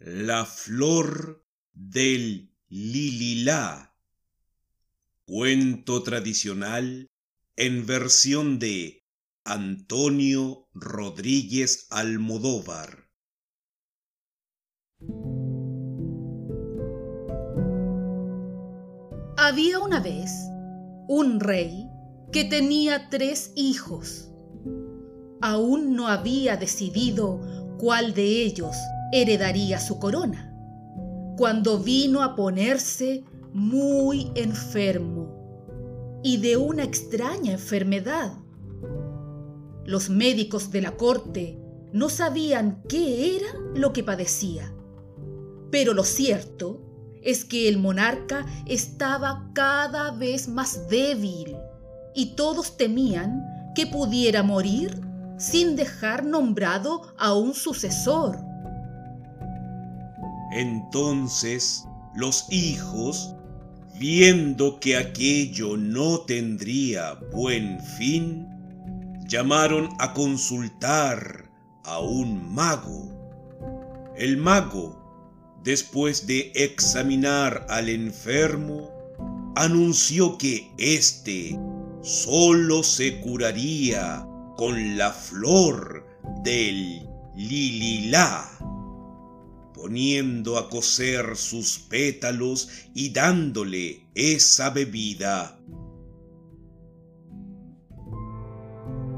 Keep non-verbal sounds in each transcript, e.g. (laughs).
La flor del lililá. Cuento tradicional en versión de Antonio Rodríguez Almodóvar. Había una vez un rey que tenía tres hijos. Aún no había decidido cuál de ellos heredaría su corona, cuando vino a ponerse muy enfermo y de una extraña enfermedad. Los médicos de la corte no sabían qué era lo que padecía, pero lo cierto es que el monarca estaba cada vez más débil y todos temían que pudiera morir sin dejar nombrado a un sucesor. Entonces los hijos, viendo que aquello no tendría buen fin, llamaron a consultar a un mago. El mago, después de examinar al enfermo, anunció que éste solo se curaría con la flor del lililá poniendo a cocer sus pétalos y dándole esa bebida.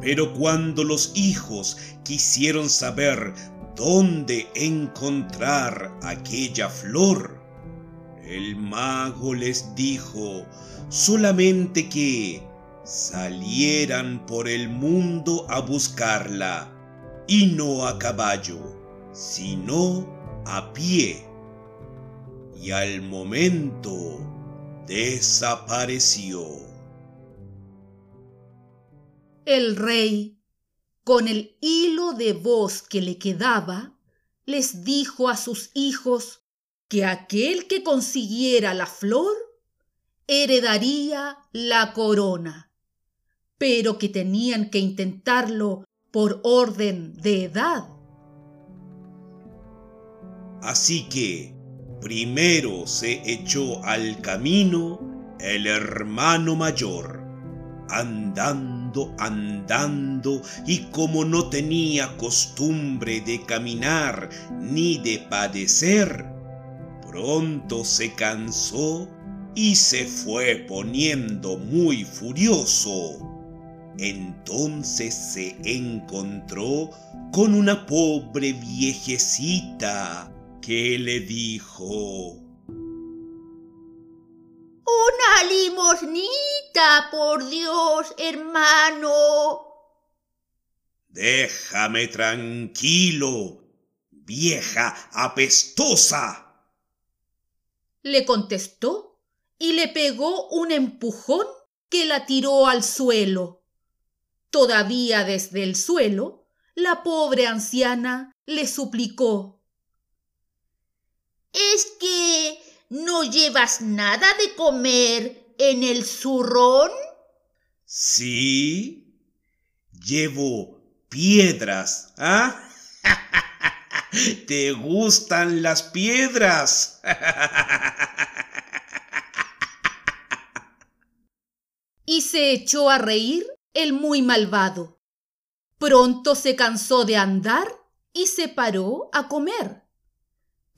Pero cuando los hijos quisieron saber dónde encontrar aquella flor, el mago les dijo solamente que salieran por el mundo a buscarla, y no a caballo, sino a pie y al momento desapareció. El rey, con el hilo de voz que le quedaba, les dijo a sus hijos que aquel que consiguiera la flor heredaría la corona, pero que tenían que intentarlo por orden de edad Así que primero se echó al camino el hermano mayor, andando, andando, y como no tenía costumbre de caminar ni de padecer, pronto se cansó y se fue poniendo muy furioso. Entonces se encontró con una pobre viejecita ¿Qué le dijo? Una limosnita, por Dios, hermano. Déjame tranquilo, vieja apestosa. Le contestó y le pegó un empujón que la tiró al suelo. Todavía desde el suelo, la pobre anciana le suplicó ¿Es que no llevas nada de comer en el zurrón? Sí, llevo piedras. ¿Ah? (laughs) ¿Te gustan las piedras? (laughs) y se echó a reír el muy malvado. Pronto se cansó de andar y se paró a comer.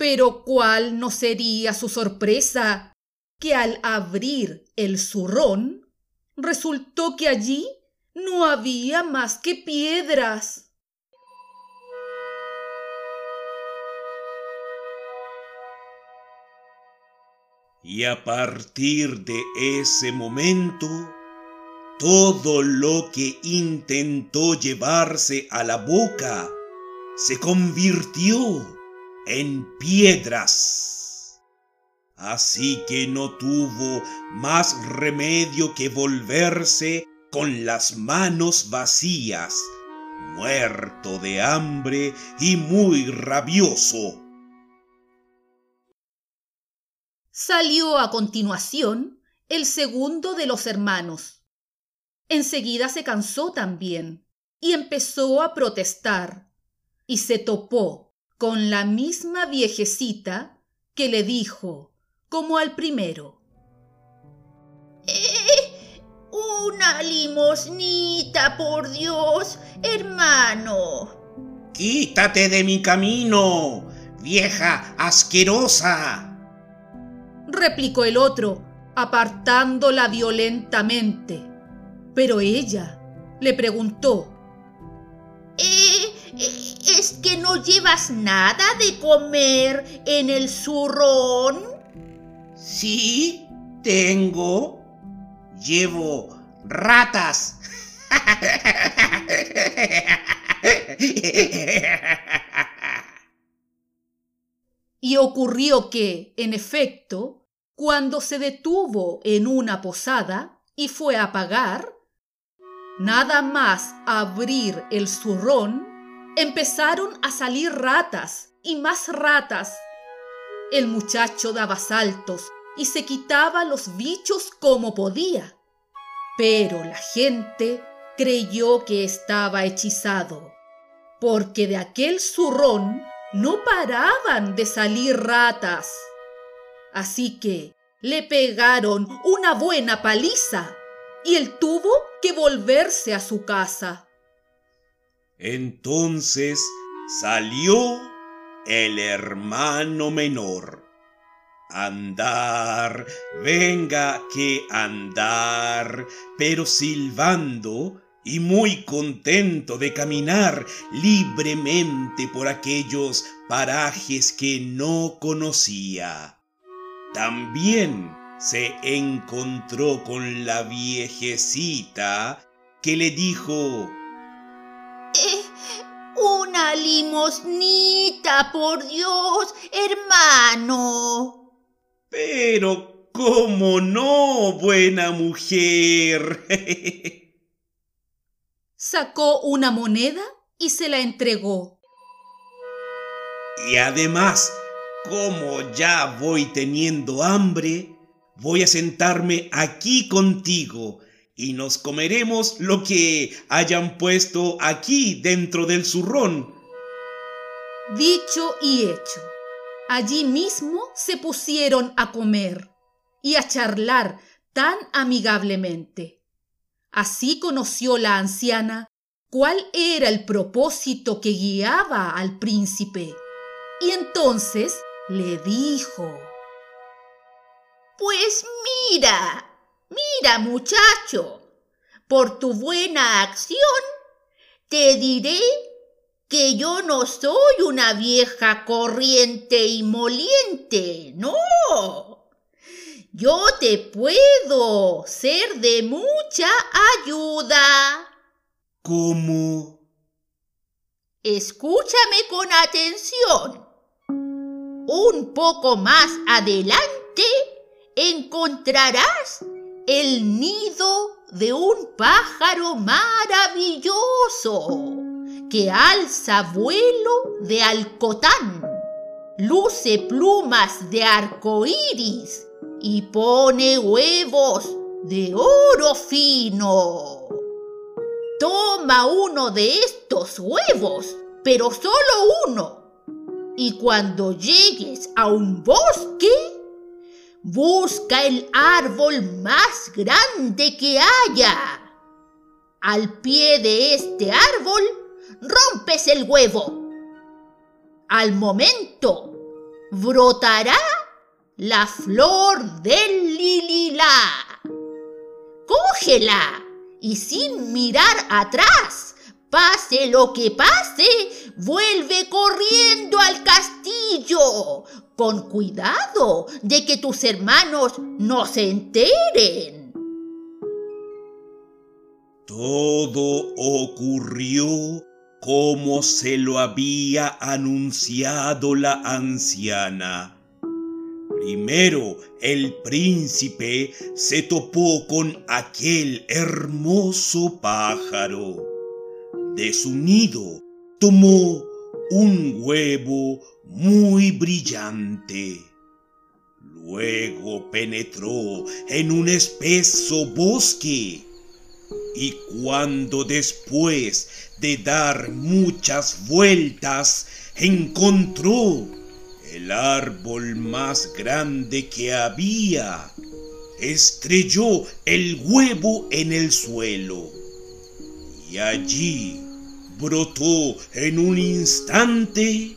Pero cuál no sería su sorpresa que al abrir el zurrón resultó que allí no había más que piedras. Y a partir de ese momento, todo lo que intentó llevarse a la boca se convirtió en piedras. Así que no tuvo más remedio que volverse con las manos vacías, muerto de hambre y muy rabioso. Salió a continuación el segundo de los hermanos. Enseguida se cansó también y empezó a protestar y se topó con la misma viejecita que le dijo, como al primero. ¡Eh! Una limosnita, por Dios, hermano. Quítate de mi camino, vieja asquerosa. replicó el otro, apartándola violentamente. Pero ella le preguntó, eh, eh, ¿Es que no llevas nada de comer en el zurrón? Sí, tengo. Llevo ratas. Y ocurrió que, en efecto, cuando se detuvo en una posada y fue a pagar, nada más abrir el zurrón, empezaron a salir ratas y más ratas. El muchacho daba saltos y se quitaba los bichos como podía, pero la gente creyó que estaba hechizado, porque de aquel zurrón no paraban de salir ratas. Así que le pegaron una buena paliza y él tuvo que volverse a su casa. Entonces salió el hermano menor. Andar, venga que andar, pero silbando y muy contento de caminar libremente por aquellos parajes que no conocía. También se encontró con la viejecita que le dijo, eh, una limosnita, por Dios, hermano. Pero, ¿cómo no, buena mujer? (laughs) Sacó una moneda y se la entregó. Y además, como ya voy teniendo hambre, voy a sentarme aquí contigo y nos comeremos lo que hayan puesto aquí dentro del zurrón. Dicho y hecho, allí mismo se pusieron a comer y a charlar tan amigablemente. Así conoció la anciana cuál era el propósito que guiaba al príncipe. Y entonces le dijo, Pues mira, mira muchacho, por tu buena acción, te diré que yo no soy una vieja corriente y moliente, no. Yo te puedo ser de mucha ayuda. ¿Cómo? Escúchame con atención. Un poco más adelante encontrarás el nido de un pájaro maravilloso que alza vuelo de alcotán, luce plumas de arco iris y pone huevos de oro fino. Toma uno de estos huevos, pero solo uno. Y cuando llegues a un bosque, busca el árbol más grande que haya. Al pie de este árbol rompes el huevo. Al momento brotará la flor del lililá. Cógela y sin mirar atrás, pase lo que pase, vuelve corriendo al castillo, con cuidado de que tus hermanos no se enteren. Todo ocurrió como se lo había anunciado la anciana. Primero el príncipe se topó con aquel hermoso pájaro. De su nido tomó un huevo muy brillante. Luego penetró en un espeso bosque y cuando después de dar muchas vueltas encontró el árbol más grande que había. Estrelló el huevo en el suelo y allí brotó en un instante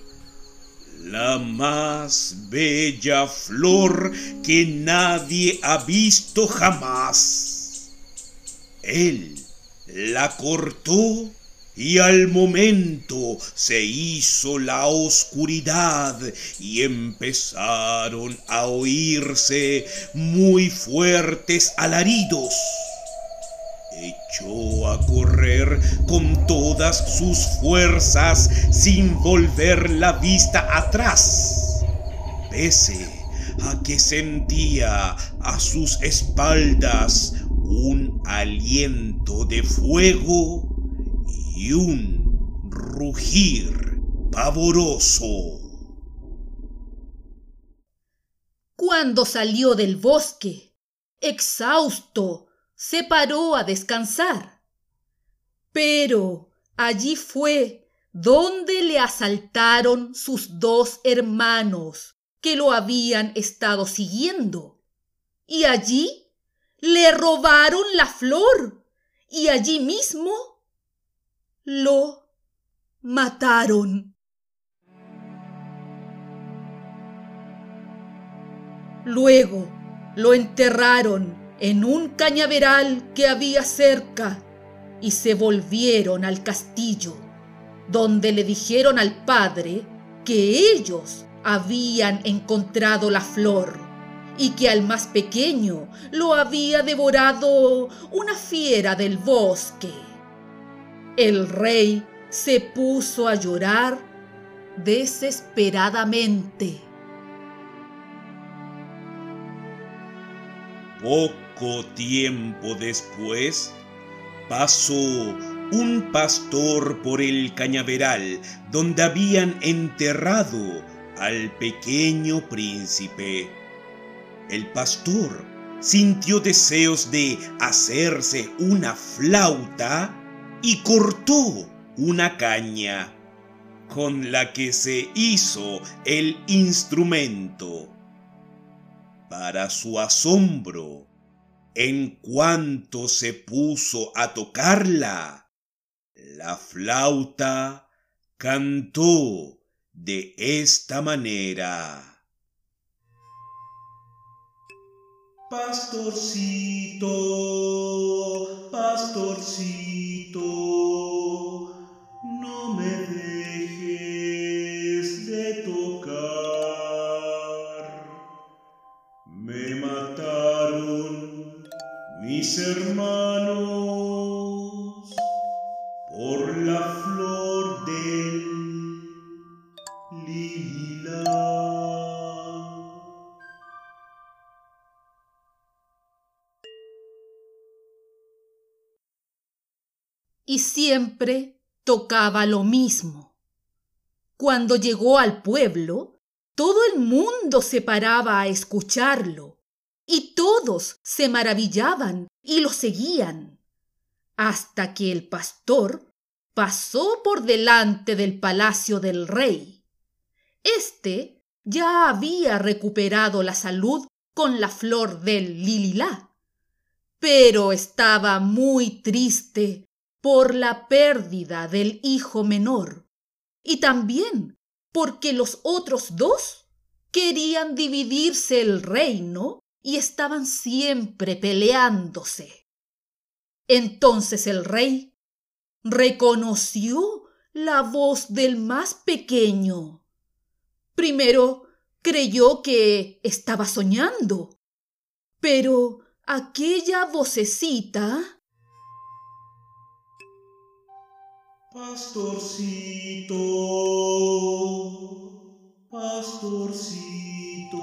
la más bella flor que nadie ha visto jamás. Él la cortó y al momento se hizo la oscuridad y empezaron a oírse muy fuertes alaridos. Echó a correr con todas sus fuerzas sin volver la vista atrás, pese a que sentía a sus espaldas un aliento de fuego y un rugir pavoroso. Cuando salió del bosque, exhausto, se paró a descansar. Pero allí fue donde le asaltaron sus dos hermanos que lo habían estado siguiendo. Y allí le robaron la flor y allí mismo lo mataron. Luego lo enterraron en un cañaveral que había cerca y se volvieron al castillo, donde le dijeron al padre que ellos habían encontrado la flor y que al más pequeño lo había devorado una fiera del bosque. El rey se puso a llorar desesperadamente. Poco tiempo después pasó un pastor por el cañaveral donde habían enterrado al pequeño príncipe. El pastor sintió deseos de hacerse una flauta y cortó una caña con la que se hizo el instrumento. Para su asombro, en cuanto se puso a tocarla, la flauta cantó de esta manera. Pastorcito, pastorcito, no me mis hermanos por la flor del lila. y siempre tocaba lo mismo. Cuando llegó al pueblo, todo el mundo se paraba a escucharlo, y todos se maravillaban y lo seguían, hasta que el pastor pasó por delante del palacio del rey. Este ya había recuperado la salud con la flor del lililá, pero estaba muy triste por la pérdida del hijo menor y también porque los otros dos querían dividirse el reino y estaban siempre peleándose. Entonces el rey reconoció la voz del más pequeño. Primero creyó que estaba soñando, pero aquella vocecita Pastorcito, pastorcito,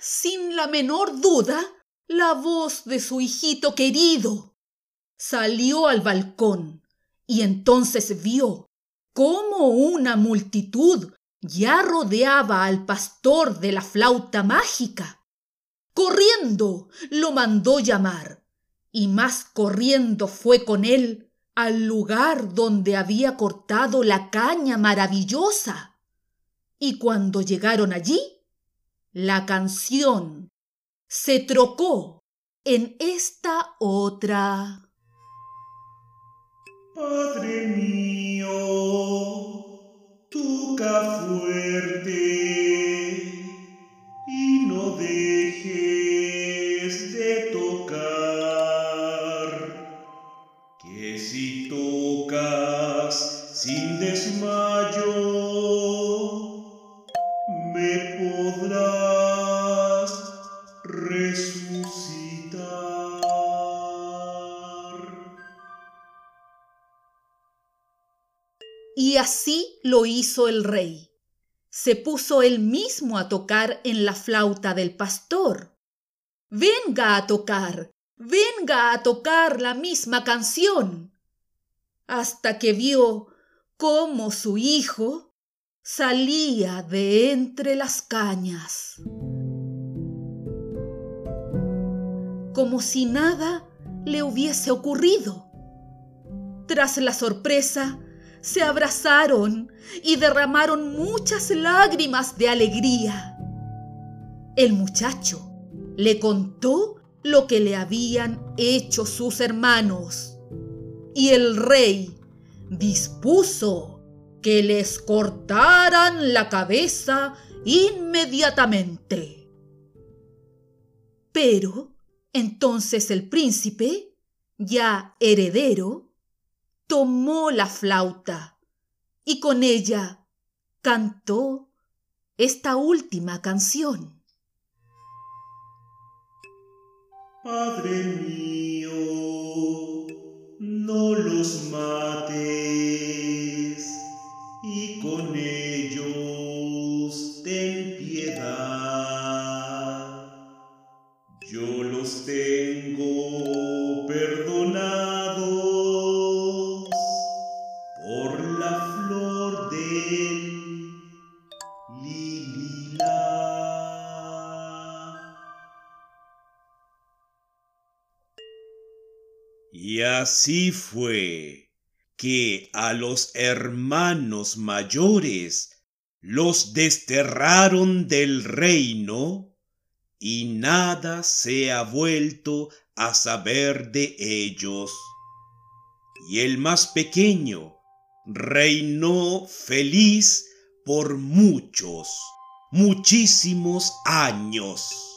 Sin la menor duda, la voz de su hijito querido. Salió al balcón y entonces vio cómo una multitud ya rodeaba al pastor de la flauta mágica. Corriendo lo mandó llamar y más corriendo fue con él al lugar donde había cortado la caña maravillosa. Y cuando llegaron allí, la canción se trocó en esta otra. Padre mío, toca fuerte y no dejes Y así lo hizo el rey. Se puso él mismo a tocar en la flauta del pastor. Venga a tocar, venga a tocar la misma canción. Hasta que vio cómo su hijo salía de entre las cañas. Como si nada le hubiese ocurrido. Tras la sorpresa, se abrazaron y derramaron muchas lágrimas de alegría. El muchacho le contó lo que le habían hecho sus hermanos y el rey dispuso que les cortaran la cabeza inmediatamente. Pero entonces el príncipe, ya heredero, tomó la flauta y con ella cantó esta última canción. Padre mío, no los mates Y así fue que a los hermanos mayores los desterraron del reino y nada se ha vuelto a saber de ellos. Y el más pequeño reinó feliz por muchos, muchísimos años.